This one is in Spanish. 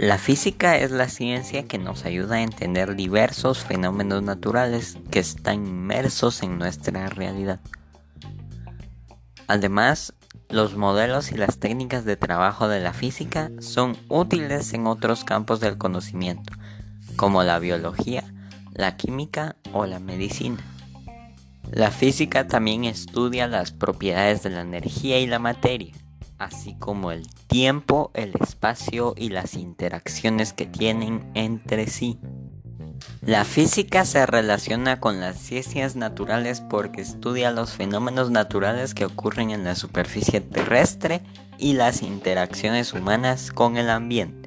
La física es la ciencia que nos ayuda a entender diversos fenómenos naturales que están inmersos en nuestra realidad. Además, los modelos y las técnicas de trabajo de la física son útiles en otros campos del conocimiento, como la biología, la química o la medicina. La física también estudia las propiedades de la energía y la materia así como el tiempo, el espacio y las interacciones que tienen entre sí. La física se relaciona con las ciencias naturales porque estudia los fenómenos naturales que ocurren en la superficie terrestre y las interacciones humanas con el ambiente.